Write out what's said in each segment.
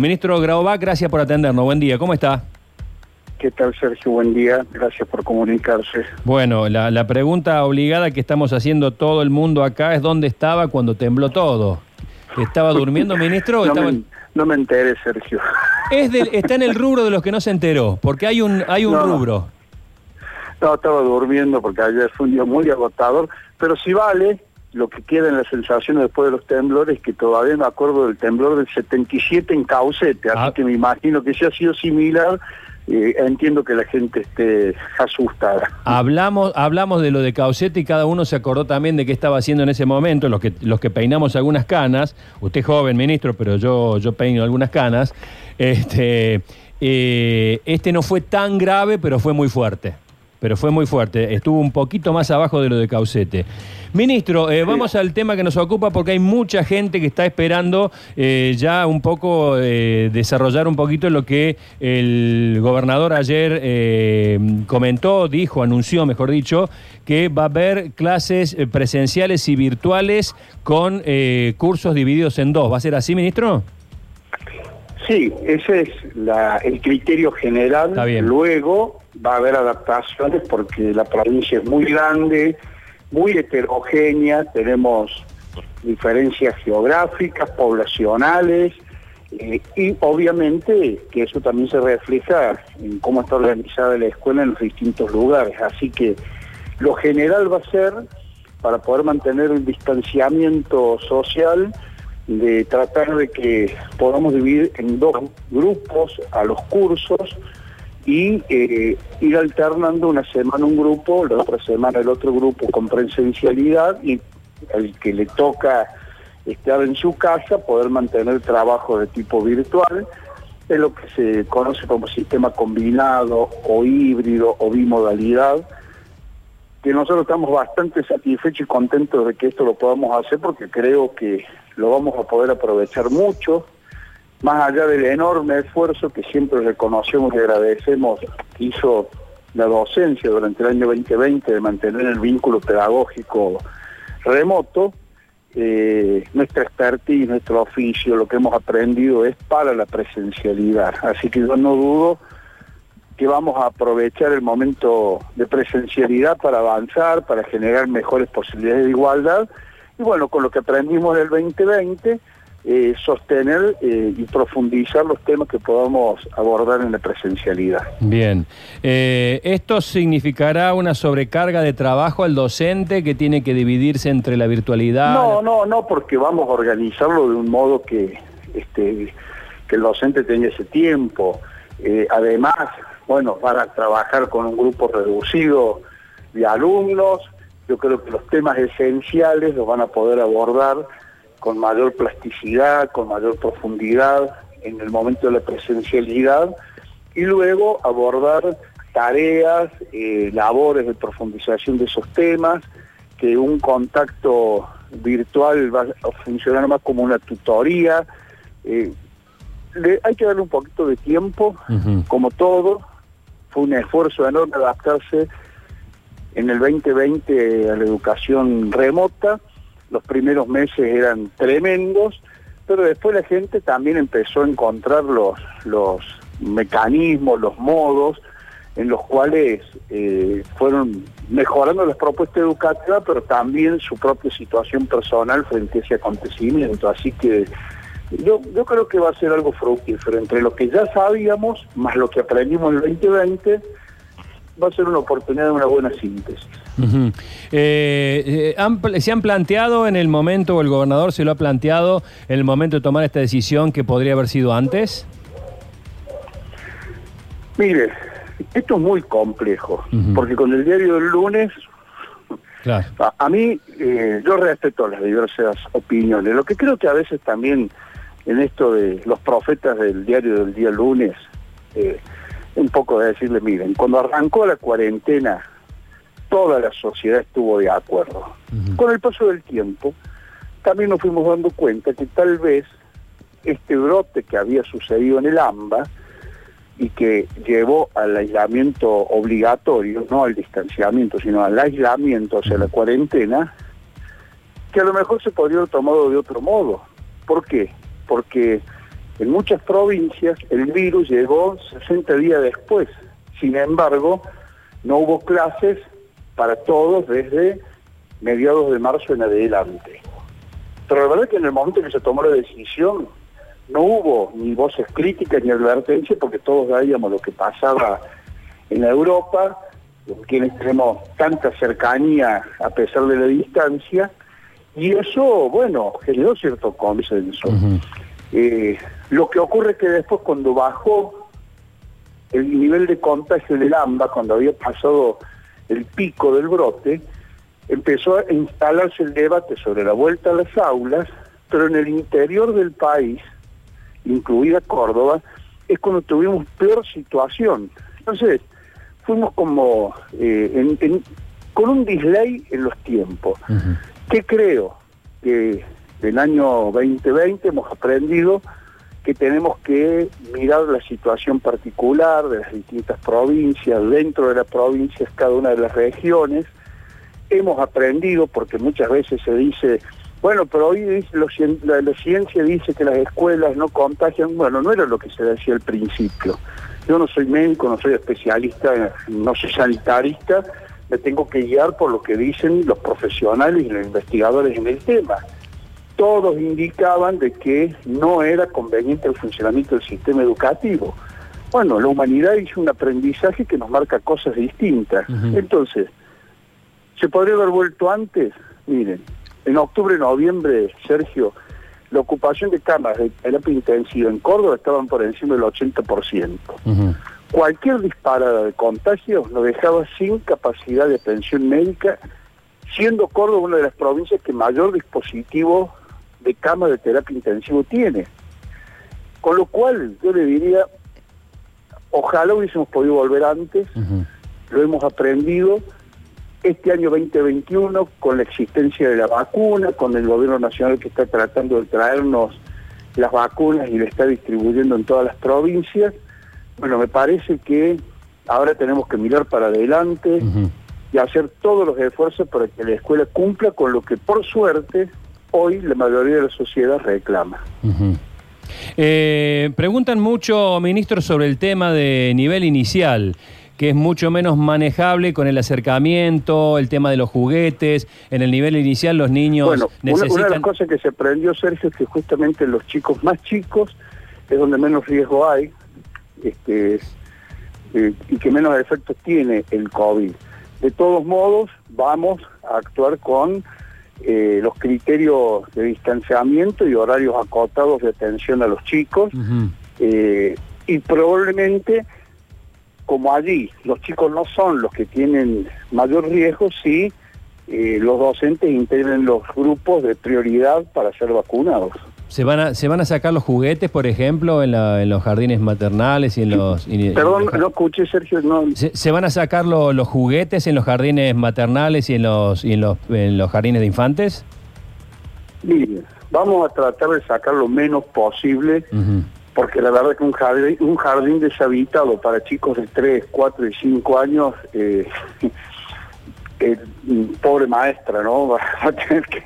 Ministro Graubach, gracias por atendernos. Buen día, ¿cómo está? ¿Qué tal, Sergio? Buen día. Gracias por comunicarse. Bueno, la, la pregunta obligada que estamos haciendo todo el mundo acá es ¿dónde estaba cuando tembló todo? ¿Estaba durmiendo, ministro? No estaba- me, no me enteré, Sergio. Es del- está en el rubro de los que no se enteró, porque hay un, hay un No. rubro. No, estaba durmiendo porque ayer fue un día muy agotador, pero si vale, lo que queda en la sensación después de los temblores, que todavía me acuerdo del temblor del 77 en Caucete, así Ah. que me imagino que si ha sido similar, eh, entiendo que la gente esté asustada. Hablamos, hablamos de lo de Caucete y cada uno se acordó también de qué estaba haciendo en ese momento, los que, los que peinamos algunas canas, usted joven, ministro, pero yo, yo peino algunas canas, este, eh, este no fue tan grave, pero fue muy fuerte. Pero fue muy fuerte, estuvo un poquito más abajo de lo de Caucete. Ministro, eh, vamos al tema que nos ocupa porque hay mucha gente que está esperando eh, ya un poco eh, desarrollar un poquito lo que el gobernador ayer eh, comentó, dijo, anunció, mejor dicho, que va a haber clases presenciales y virtuales con eh, cursos divididos en dos. ¿Va a ser así, ministro? Sí, ese es la- el criterio general. Luego va a haber adaptaciones porque la provincia es muy grande, muy heterogénea, tenemos diferencias geográficas, poblacionales, eh, y obviamente que eso también se refleja en cómo está organizada la escuela en los distintos lugares. Así que lo general va a ser, para poder mantener un distanciamiento social, de tratar de que podamos dividir en dos grupos a los cursos y eh, ir alternando una semana un grupo, la otra semana el otro grupo con presencialidad y el que le toca estar en su casa poder mantener trabajo de tipo virtual, es lo que se conoce como sistema combinado o híbrido o bimodalidad, que nosotros estamos bastante satisfechos y contentos de que esto lo podamos hacer porque creo que lo vamos a poder aprovechar mucho, más allá del enorme esfuerzo que siempre reconocemos y agradecemos que hizo la docencia durante el año 2020 de mantener el vínculo pedagógico remoto, eh, nuestra expertise, nuestro oficio, lo que hemos aprendido es para la presencialidad. Así que yo no dudo que vamos a aprovechar el momento de presencialidad para avanzar, para generar mejores posibilidades de igualdad. Y bueno, con lo que aprendimos del 2020, eh, sostener eh, y profundizar los temas que podamos abordar en la presencialidad. Bien. Eh, ¿Esto significará una sobrecarga de trabajo al docente que tiene que dividirse entre la virtualidad? No, no, no, porque vamos a organizarlo de un modo que, este, que el docente tenga ese tiempo. Eh, además, bueno, van a trabajar con un grupo reducido de alumnos. Yo creo que los temas esenciales los van a poder abordar con mayor plasticidad, con mayor profundidad en el momento de la presencialidad y luego abordar tareas, eh, labores de profundización de esos temas, que un contacto virtual va a funcionar más como una tutoría. Eh, le- hay que darle un poquito de tiempo, como todo. Fue un esfuerzo enorme adaptarse en el 2020 a la educación remota. Los primeros meses eran tremendos, pero después la gente también empezó a encontrar los, los mecanismos, los modos en los cuales eh, fueron mejorando las propuestas educativas, pero también su propia situación personal frente a ese acontecimiento. Así que yo, yo creo que va a ser algo fructífero. Entre lo que ya sabíamos, más lo que aprendimos en el 2020, va a ser una oportunidad de una buena síntesis. Eh, eh, ¿Se han planteado en el momento, o el gobernador se lo ha planteado, en el momento de tomar esta decisión que podría haber sido antes? Mire, esto es muy complejo, porque con el diario del lunes, Claro. a, a mí, eh, yo respeto las diversas opiniones. Lo que creo que a veces también en esto de los profetas del diario del día lunes, eh, un poco de decirle, miren, cuando arrancó la cuarentena, toda la sociedad estuvo de acuerdo. Con el paso del tiempo, también nos fuimos dando cuenta que tal vez este brote que había sucedido en el AMBA y que llevó al aislamiento obligatorio, no al distanciamiento, sino al aislamiento, sea, la cuarentena, que a lo mejor se podría haber tomado de otro modo. ¿Por qué? Porque En muchas provincias el virus llegó 60 días después. Sin embargo, no hubo clases para todos desde mediados de marzo en adelante. Pero la verdad es que en el momento que se tomó la decisión no hubo ni voces críticas ni advertencias porque todos veíamos lo que pasaba en Europa, quienes tenemos tanta cercanía a pesar de la distancia, y eso, bueno, generó cierto consenso. Eh, lo que ocurre es que después cuando bajó el nivel de contagio del AMBA, cuando había pasado el pico del brote, empezó a instalarse el debate sobre la vuelta a las aulas, pero en el interior del país, incluida Córdoba, es cuando tuvimos peor situación. Entonces, fuimos como eh, con un delay en los tiempos. ¿Qué creo? Que del año 2020 hemos aprendido que tenemos que mirar la situación particular de las distintas provincias, dentro de las provincias, cada una de las regiones. Hemos aprendido, porque muchas veces se dice, bueno, pero hoy la, la, ciencia dice que las escuelas no contagian. Bueno, no era lo que se decía al principio. Yo no soy médico, no soy especialista, no soy sanitarista, me tengo que guiar por lo que dicen los profesionales y los investigadores en el tema todos indicaban de que no era conveniente el funcionamiento del sistema educativo. Bueno, la humanidad hizo un aprendizaje que nos marca cosas distintas. Entonces, ¿se podría haber vuelto antes? Miren, en octubre, noviembre, Sergio, la ocupación de camas de terapia intensiva en Córdoba estaban por encima del 80%. Cualquier disparada de contagios nos dejaba sin capacidad de atención médica, siendo Córdoba una de las provincias que mayor dispositivo de cama de terapia intensivo tiene. Con lo cual, yo le diría, ojalá hubiésemos podido volver antes, lo hemos aprendido. Este año 2021, con la existencia de la vacuna, con el gobierno nacional que está tratando de traernos las vacunas y le está distribuyendo en todas las provincias, bueno, me parece que ahora tenemos que mirar para adelante y hacer todos los esfuerzos para que la escuela cumpla con lo que por suerte hoy la mayoría de la sociedad reclama. Eh, preguntan mucho, ministro, sobre el tema de nivel inicial que es mucho menos manejable con el acercamiento, el tema de los juguetes. En el nivel inicial los niños bueno, necesitan... Una, de las cosas que se aprendió, Sergio, es que justamente los chicos más chicos es donde menos riesgo hay este, eh, y que menos efectos tiene el COVID. De todos modos, vamos a actuar con eh, los criterios de distanciamiento y horarios acotados de atención a los chicos eh, y probablemente como allí los chicos no son los que tienen mayor riesgo, sí eh, los docentes integren los grupos de prioridad para ser vacunados. ¿Se van, a, ¿Se van a sacar los juguetes, por ejemplo, en, los jardines maternales y en los... Perdón, no escuché, Sergio. No. ¿Se, van a sacar los juguetes en los jardines maternales y en los, y en los, en los jardines de infantes? Mire, vamos a tratar de sacar lo menos posible, porque la verdad que un jardín, un jardín deshabitado para chicos de 3, 4 y 5 años, eh, eh, pobre maestra, ¿no? Va a tener que...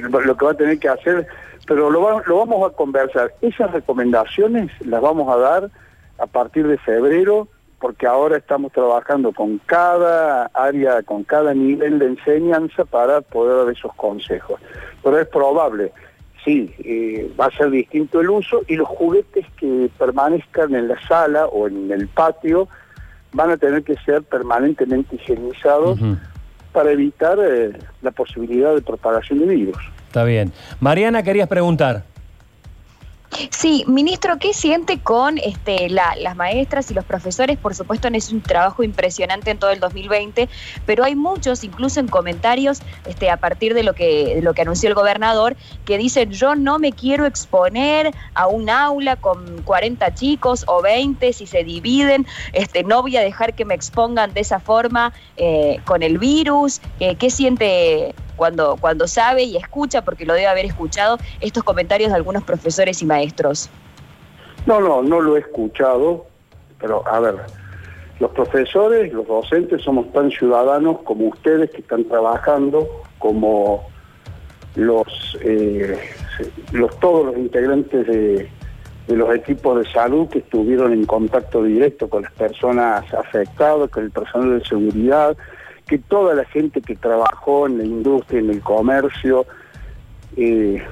lo que va a tener que hacer pero lo, vamos a conversar. Esas recomendaciones las vamos a dar a partir de febrero, porque ahora estamos trabajando con cada área, con cada nivel de enseñanza para poder dar esos consejos. Pero es probable, sí, eh, va a ser distinto el uso y los juguetes que permanezcan en la sala o en el patio van a tener que ser permanentemente higienizados para evitar eh, la posibilidad de propagación de virus. Está bien. Mariana, querías preguntar. Sí, ministro, ¿qué siente con este, las maestras y los profesores? Por supuesto, es un trabajo impresionante en todo el 2020, pero hay muchos, incluso en comentarios, este, a partir de lo que, lo que anunció el gobernador, que dicen yo no me quiero exponer a un aula con 40 chicos o 20 si se dividen, este, no voy a dejar que me expongan de esa forma eh, con el virus. Eh, ¿Qué siente cuando, cuando sabe y escucha, porque lo debe haber escuchado, estos comentarios de algunos profesores y maestros? No, no, no lo he escuchado, pero a ver, los profesores, los docentes somos tan ciudadanos como ustedes que están trabajando, como los, eh, los todos los integrantes de, de los equipos de salud que estuvieron en contacto directo con las personas afectadas, con el personal de seguridad, que toda la gente que trabajó en la industria, en el comercio, eh,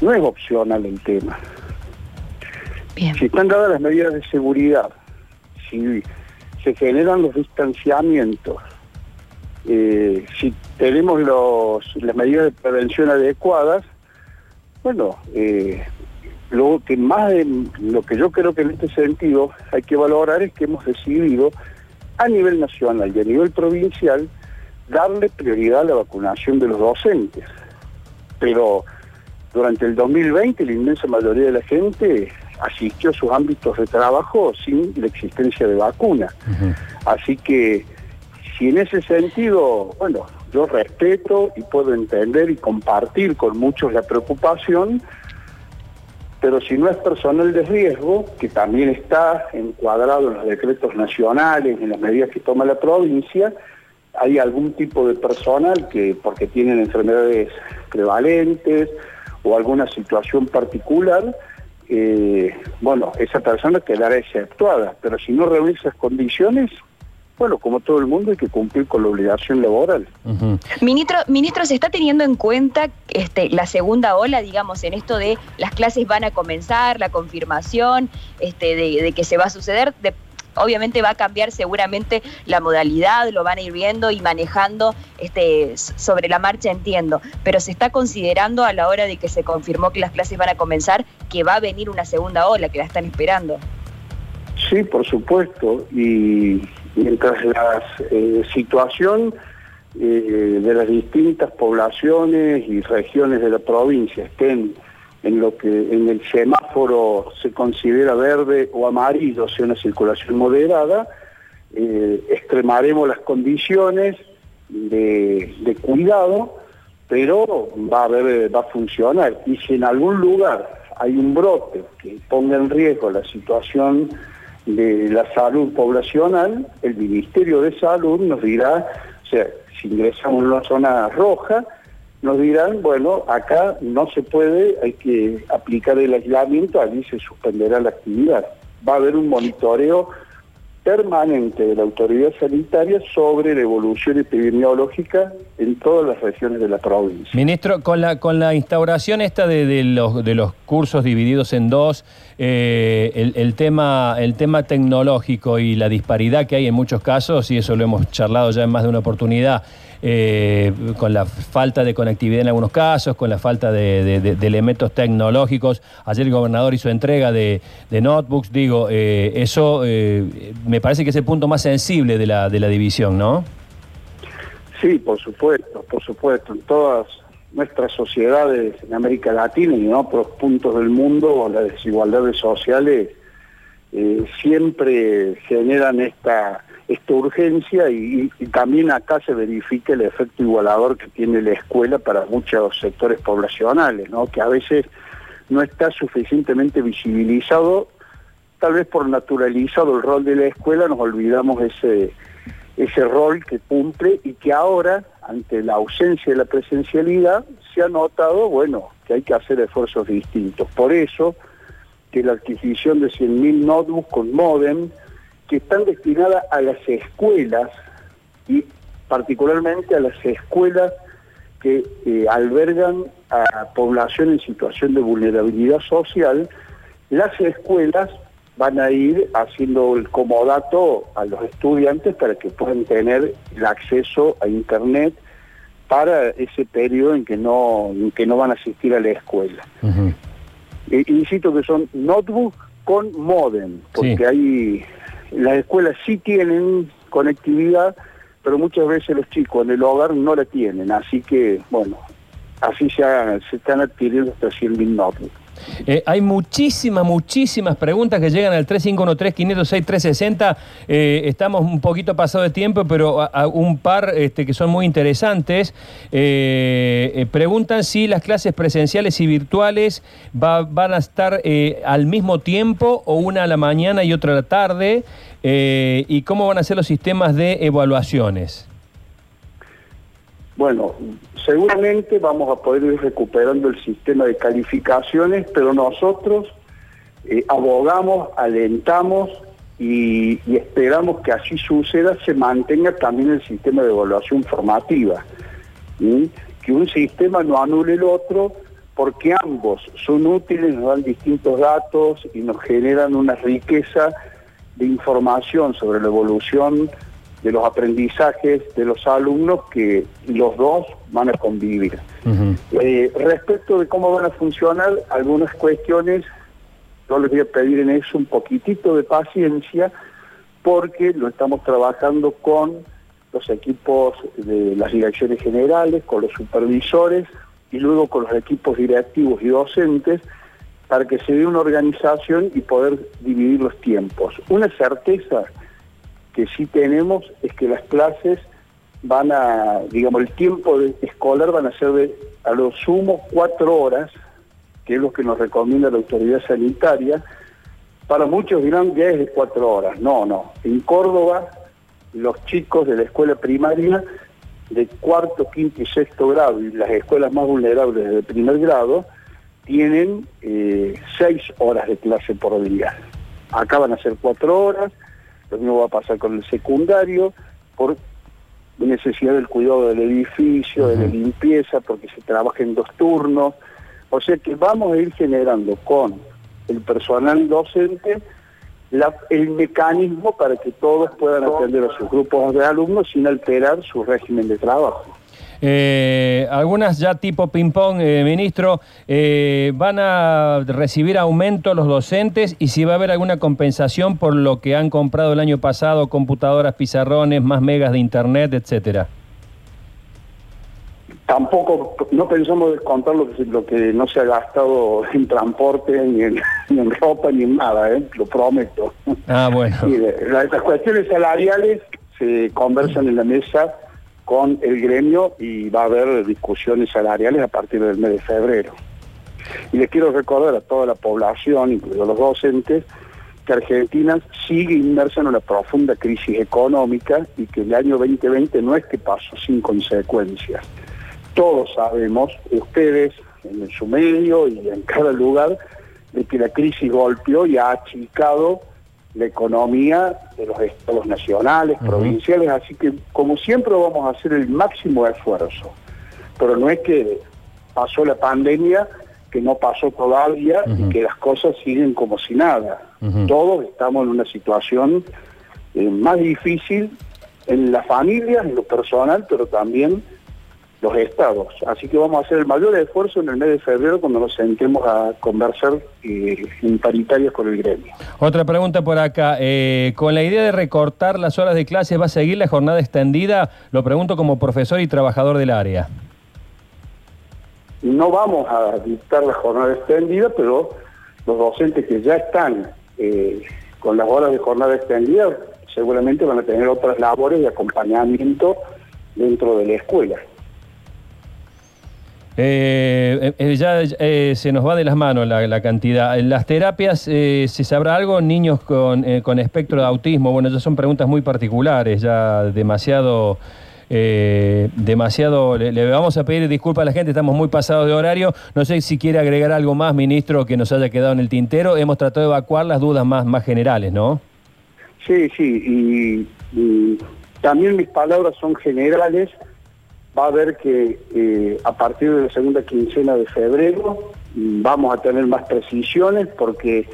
no es opcional el tema. Si están dadas las medidas de seguridad, si se generan los distanciamientos, eh, si tenemos los, las medidas de prevención adecuadas, bueno, eh, lo que más, lo que yo creo que en este sentido hay que valorar es que hemos decidido a nivel nacional y a nivel provincial darle prioridad a la vacunación de los docentes. Pero durante el 2020 la inmensa mayoría de la gente asistió a sus ámbitos de trabajo sin la existencia de vacuna. Así que si en ese sentido, bueno, yo respeto y puedo entender y compartir con muchos la preocupación, pero si no es personal de riesgo, que también está encuadrado en los decretos nacionales, en las medidas que toma la provincia, hay algún tipo de personal que, porque tienen enfermedades prevalentes o alguna situación particular, eh, bueno, esa persona quedará exceptuada, pero si no reúne esas condiciones, bueno, como todo el mundo hay que cumplir con la obligación laboral. Ministro, ministro, ¿se está teniendo en cuenta este, la segunda ola, digamos, en esto de las clases van a comenzar, la confirmación este, de, que se va a suceder? obviamente va a cambiar seguramente la modalidad, lo van a ir viendo y manejando este, sobre la marcha, entiendo, pero se está considerando a la hora de que se confirmó que las clases van a comenzar que va a venir una segunda ola, que la están esperando. Sí, por supuesto, y mientras la eh, situación eh, de las distintas poblaciones y regiones de la provincia estén en lo que en el semáforo se considera verde o amarillo, sea una circulación moderada, eh, extremaremos las condiciones de, cuidado, pero va a funcionar. Y si en algún lugar hay un brote que ponga en riesgo la situación de la salud poblacional, el Ministerio de Salud nos dirá, o sea, si ingresamos en una zona roja, nos dirán, bueno, acá no se puede, hay que aplicar el aislamiento, allí se suspenderá la actividad. Va a haber un monitoreo permanente de la autoridad sanitaria sobre la evolución epidemiológica en todas las regiones de la provincia. Ministro, con la, con la instauración esta de, los, de los cursos divididos en dos, eh, el, tema, el tema tecnológico y la disparidad que hay en muchos casos, y eso lo hemos charlado ya en más de una oportunidad, eh, con la falta de conectividad en algunos casos, con la falta de, elementos tecnológicos. Ayer el gobernador hizo entrega de, notebooks, digo, eh, eso eh, me parece que es el punto más sensible de la, de la división, ¿no? Sí, por supuesto, por supuesto. En todas nuestras sociedades en América Latina y en otros puntos del mundo, las desigualdades sociales siempre generan esta esta urgencia y, también acá se verifica el efecto igualador que tiene la escuela para muchos sectores poblacionales, ¿no? que a veces no está suficientemente visibilizado, tal vez por naturalizado el rol de la escuela, nos olvidamos ese, ese rol que cumple y que ahora, ante la ausencia de la presencialidad, se ha notado, bueno, que hay que hacer esfuerzos distintos. Por eso, que la adquisición de 100.000 notebooks con modem, que están destinadas a las escuelas y particularmente a las escuelas que eh, albergan a población en situación de vulnerabilidad social, las escuelas van a ir haciendo el comodato a los estudiantes para que puedan tener el acceso a Internet para ese periodo en que no, que no van a asistir a la escuela. Eh, insisto que son notebooks con modem, porque hay las escuelas sí tienen conectividad, pero muchas veces los chicos en el hogar no la tienen, así que, bueno, así se, están adquiriendo hasta 100.000 notebooks. Eh, hay muchísimas, muchísimas preguntas que llegan al 3513-506-360. Eh, estamos un poquito pasado de tiempo, pero un par este, que son muy interesantes. Eh, preguntan si las clases presenciales y virtuales van a estar al mismo tiempo o una a la mañana y otra a la tarde. y cómo van a ser los sistemas de evaluaciones. Bueno, seguramente vamos a poder ir recuperando el sistema de calificaciones, pero nosotros eh, abogamos, alentamos y, esperamos que así suceda, se mantenga también el sistema de evaluación formativa. Que un sistema no anule el otro porque ambos son útiles, nos dan distintos datos y nos generan una riqueza de información sobre la evolución de los aprendizajes de los alumnos que los dos van a convivir. Eh, respecto de cómo van a funcionar algunas cuestiones, yo les voy a pedir en eso un poquitito de paciencia porque lo estamos trabajando con los equipos de las direcciones generales, con los supervisores y luego con los equipos directivos y docentes para que se dé una organización y poder dividir los tiempos. Una certeza que sí tenemos es que las clases van a, digamos, el tiempo escolar van a ser de a lo sumo cuatro horas, que es lo que nos recomienda la autoridad sanitaria. Para muchos dirán que es de cuatro horas. No, no. En Córdoba, los chicos de la escuela primaria de cuarto, quinto y sexto grado y las escuelas más vulnerables de primer grado tienen eh, seis horas de clase por día. Acá van a ser cuatro horas, lo mismo va a pasar con el secundario, por necesidad del cuidado del edificio, de la limpieza, porque se trabaja en dos turnos. O sea que vamos a ir generando con el personal docente el mecanismo para que todos puedan atender a sus grupos de alumnos sin alterar su régimen de trabajo. Eh, algunas ya tipo ping-pong, eh, ministro, eh, ¿van a recibir aumento los docentes y si va a haber alguna compensación por lo que han comprado el año pasado, computadoras, pizarrones, más megas de internet, etcétera? Tampoco, no pensamos descontar lo que, lo que no se ha gastado en transporte, ni en, ropa, ni en nada, lo prometo. Ah, bueno. las cuestiones salariales se conversan en la mesa con el gremio y va a haber discusiones salariales a partir del mes de febrero. Y les quiero recordar a toda la población, incluidos los docentes, que Argentina sigue inmersa en una profunda crisis económica y que el año 2020 no es que pasó sin consecuencias. Todos sabemos, ustedes en su medio y en cada lugar, de que la crisis golpeó y ha achicado la economía de los estados nacionales, provinciales, así que como siempre vamos a hacer el máximo esfuerzo. Pero no es que pasó la pandemia, que no pasó todavía y que las cosas siguen como si nada. Todos estamos en una situación eh, más difícil en las familias, en lo personal, pero también los estados. Así que vamos a hacer el mayor esfuerzo en el mes de febrero cuando nos sentemos a conversar eh, en paritarias con el gremio. Otra pregunta por acá. Eh, con la idea de recortar las horas de clase, ¿va a seguir la jornada extendida? Lo pregunto como profesor y trabajador del área. No vamos a dictar la jornada extendida, pero los docentes que ya están eh, con las horas de jornada extendida seguramente van a tener otras labores de acompañamiento dentro de la escuela. Eh, eh, ya eh, se nos va de las manos la, cantidad. En las terapias, ¿se sabrá algo? Niños con, con, espectro de autismo, bueno, ya son preguntas muy particulares, ya demasiado... demasiado, le, vamos a pedir disculpas a la gente, estamos muy pasados de horario. No sé si quiere agregar algo más, ministro, que nos haya quedado en el tintero. Hemos tratado de evacuar las dudas más, más generales, ¿no? Sí, sí, y también mis palabras son generales va a ver que eh, a partir de la segunda quincena de febrero vamos a tener más precisiones porque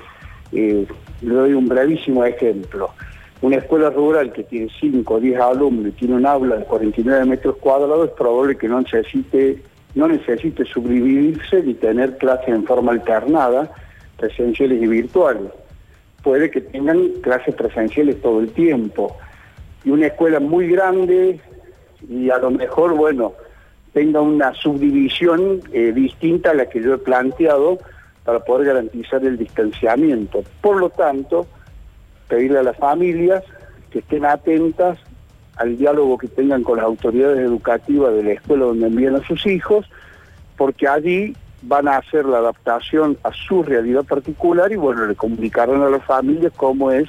eh, le doy un brevísimo ejemplo. Una escuela rural que tiene 5 o 10 alumnos y tiene un aula de 49 metros cuadrados es probable que no necesite, no necesite subdividirse ni tener clases en forma alternada, presenciales y virtuales. Puede que tengan clases presenciales todo el tiempo. Y una escuela muy grande, y a lo mejor, bueno, tenga una subdivisión eh, distinta a la que yo he planteado para poder garantizar el distanciamiento. Por lo tanto, pedirle a las familias que estén atentas al diálogo que tengan con las autoridades educativas de la escuela donde envían a sus hijos, porque allí van a hacer la adaptación a su realidad particular y bueno, le comunicarán a las familias cómo es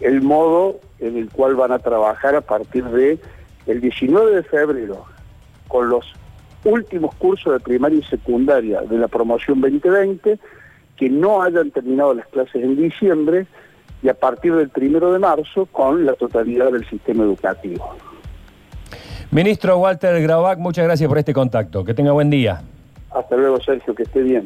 el modo en el cual van a trabajar a partir de el 19 de febrero, con los últimos cursos de primaria y secundaria de la promoción 2020, que no hayan terminado las clases en diciembre y a partir del primero de marzo con la totalidad del sistema educativo. Ministro Walter Graubac, muchas gracias por este contacto. Que tenga buen día. Hasta luego, Sergio, que esté bien.